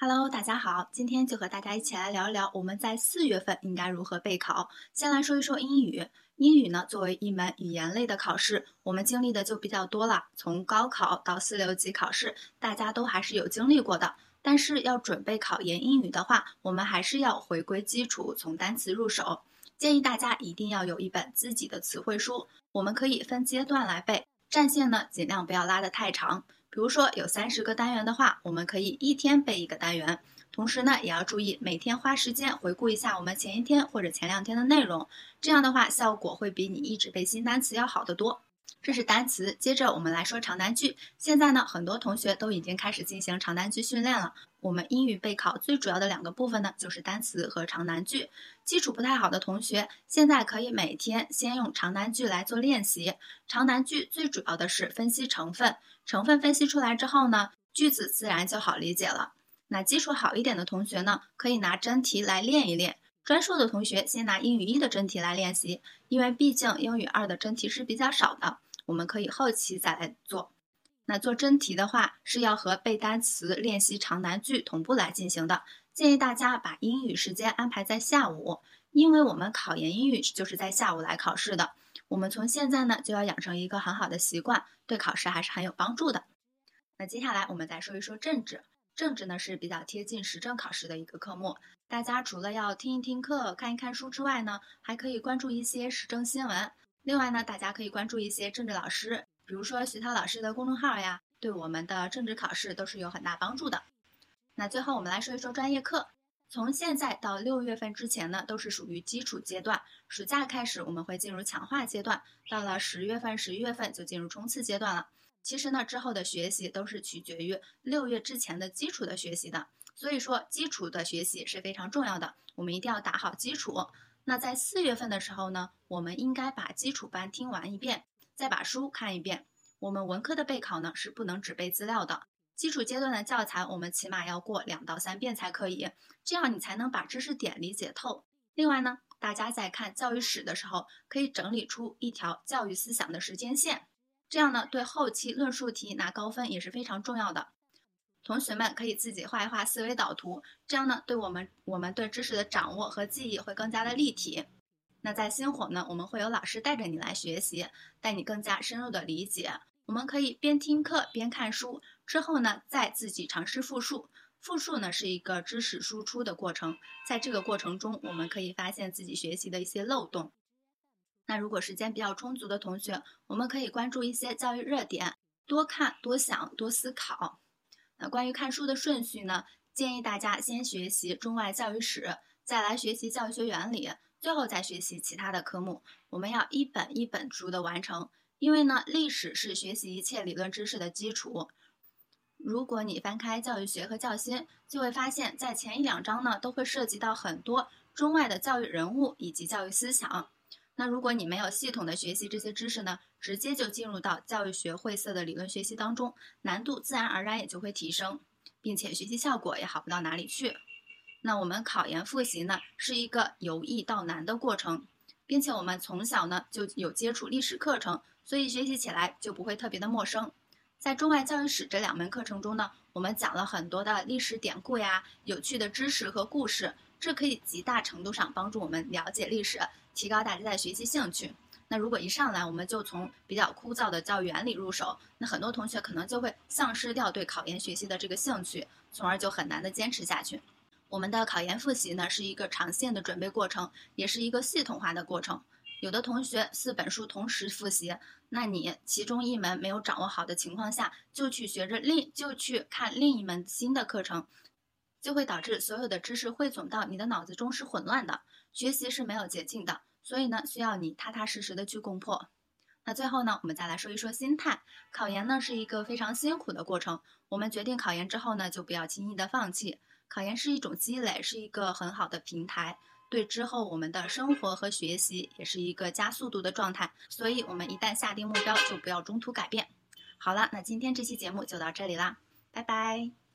Hello，大家好，今天就和大家一起来聊一聊我们在四月份应该如何备考。先来说一说英语，英语呢作为一门语言类的考试，我们经历的就比较多了。从高考到四六级考试，大家都还是有经历过的。但是要准备考研英语的话，我们还是要回归基础，从单词入手。建议大家一定要有一本自己的词汇书，我们可以分阶段来背，战线呢尽量不要拉得太长。比如说有三十个单元的话，我们可以一天背一个单元，同时呢也要注意每天花时间回顾一下我们前一天或者前两天的内容，这样的话效果会比你一直背新单词要好得多。这是单词，接着我们来说长难句。现在呢，很多同学都已经开始进行长难句训练了。我们英语备考最主要的两个部分呢，就是单词和长难句。基础不太好的同学，现在可以每天先用长难句来做练习。长难句最主要的是分析成分，成分分析出来之后呢，句子自然就好理解了。那基础好一点的同学呢，可以拿真题来练一练。专硕的同学先拿英语一的真题来练习，因为毕竟英语二的真题是比较少的。我们可以后期再来做。那做真题的话，是要和背单词、练习长难句同步来进行的。建议大家把英语时间安排在下午，因为我们考研英语就是在下午来考试的。我们从现在呢就要养成一个很好的习惯，对考试还是很有帮助的。那接下来我们再说一说政治。政治呢是比较贴近时政考试的一个科目，大家除了要听一听课、看一看书之外呢，还可以关注一些时政新闻。另外呢，大家可以关注一些政治老师，比如说徐涛老师的公众号呀，对我们的政治考试都是有很大帮助的。那最后我们来说一说专业课，从现在到六月份之前呢，都是属于基础阶段，暑假开始我们会进入强化阶段，到了十月份、十一月份就进入冲刺阶段了。其实呢，之后的学习都是取决于六月之前的基础的学习的，所以说基础的学习是非常重要的，我们一定要打好基础。那在四月份的时候呢，我们应该把基础班听完一遍，再把书看一遍。我们文科的备考呢是不能只背资料的，基础阶段的教材我们起码要过两到三遍才可以，这样你才能把知识点理解透。另外呢，大家在看教育史的时候，可以整理出一条教育思想的时间线，这样呢对后期论述题拿高分也是非常重要的。同学们可以自己画一画思维导图，这样呢，对我们我们对知识的掌握和记忆会更加的立体。那在星火呢，我们会有老师带着你来学习，带你更加深入的理解。我们可以边听课边看书，之后呢，再自己尝试复述。复述呢是一个知识输出的过程，在这个过程中，我们可以发现自己学习的一些漏洞。那如果时间比较充足的同学，我们可以关注一些教育热点，多看多想多思考。那关于看书的顺序呢？建议大家先学习中外教育史，再来学习教学原理，最后再学习其他的科目。我们要一本一本逐的完成，因为呢，历史是学习一切理论知识的基础。如果你翻开教育学和教心，就会发现，在前一两章呢，都会涉及到很多中外的教育人物以及教育思想。那如果你没有系统的学习这些知识呢，直接就进入到教育学晦涩的理论学习当中，难度自然而然也就会提升，并且学习效果也好不到哪里去。那我们考研复习呢，是一个由易到难的过程，并且我们从小呢就有接触历史课程，所以学习起来就不会特别的陌生。在中外教育史这两门课程中呢，我们讲了很多的历史典故呀、有趣的知识和故事，这可以极大程度上帮助我们了解历史。提高大家的学习兴趣。那如果一上来我们就从比较枯燥的教育原理入手，那很多同学可能就会丧失掉对考研学习的这个兴趣，从而就很难的坚持下去。我们的考研复习呢是一个长线的准备过程，也是一个系统化的过程。有的同学四本书同时复习，那你其中一门没有掌握好的情况下，就去学着另就去看另一门新的课程，就会导致所有的知识汇总到你的脑子中是混乱的。学习是没有捷径的。所以呢，需要你踏踏实实的去攻破。那最后呢，我们再来说一说心态。考研呢是一个非常辛苦的过程。我们决定考研之后呢，就不要轻易的放弃。考研是一种积累，是一个很好的平台，对之后我们的生活和学习也是一个加速度的状态。所以，我们一旦下定目标，就不要中途改变。好了，那今天这期节目就到这里啦，拜拜。